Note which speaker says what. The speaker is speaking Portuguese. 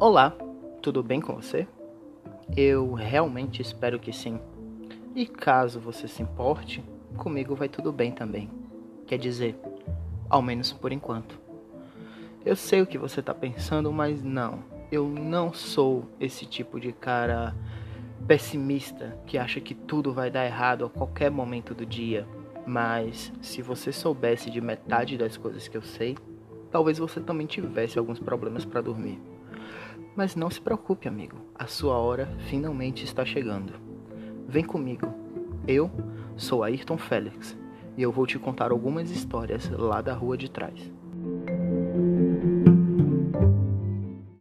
Speaker 1: Olá, tudo bem com você? Eu realmente espero que sim. E caso você se importe, comigo vai tudo bem também. Quer dizer, ao menos por enquanto. Eu sei o que você está pensando, mas não. Eu não sou esse tipo de cara pessimista que acha que tudo vai dar errado a qualquer momento do dia. Mas se você soubesse de metade das coisas que eu sei, talvez você também tivesse alguns problemas para dormir. Mas não se preocupe, amigo. A sua hora finalmente está chegando. Vem comigo. Eu sou Ayrton Félix e eu vou te contar algumas histórias lá da rua de trás.